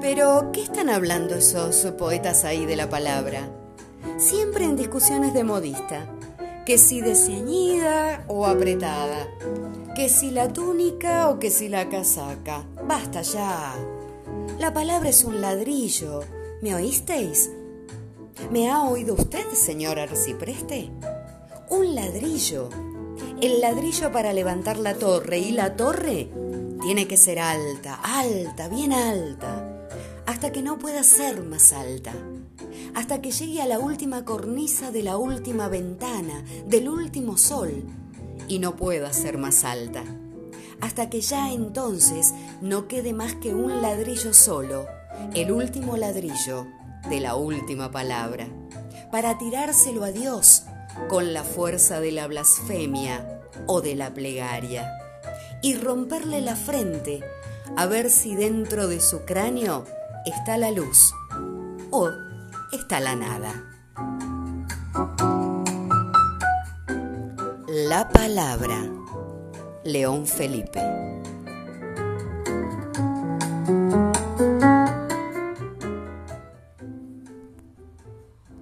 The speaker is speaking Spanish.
Pero, ¿qué están hablando esos poetas ahí de la palabra? Siempre en discusiones de modista. Que si de ceñida o apretada. Que si la túnica o que si la casaca. Basta ya. La palabra es un ladrillo. ¿Me oísteis? ¿Me ha oído usted, señor Arcipreste? Un ladrillo. El ladrillo para levantar la torre y la torre tiene que ser alta, alta, bien alta hasta que no pueda ser más alta, hasta que llegue a la última cornisa de la última ventana, del último sol, y no pueda ser más alta, hasta que ya entonces no quede más que un ladrillo solo, el último ladrillo de la última palabra, para tirárselo a Dios con la fuerza de la blasfemia o de la plegaria, y romperle la frente a ver si dentro de su cráneo está la luz o está la nada. La palabra. León Felipe.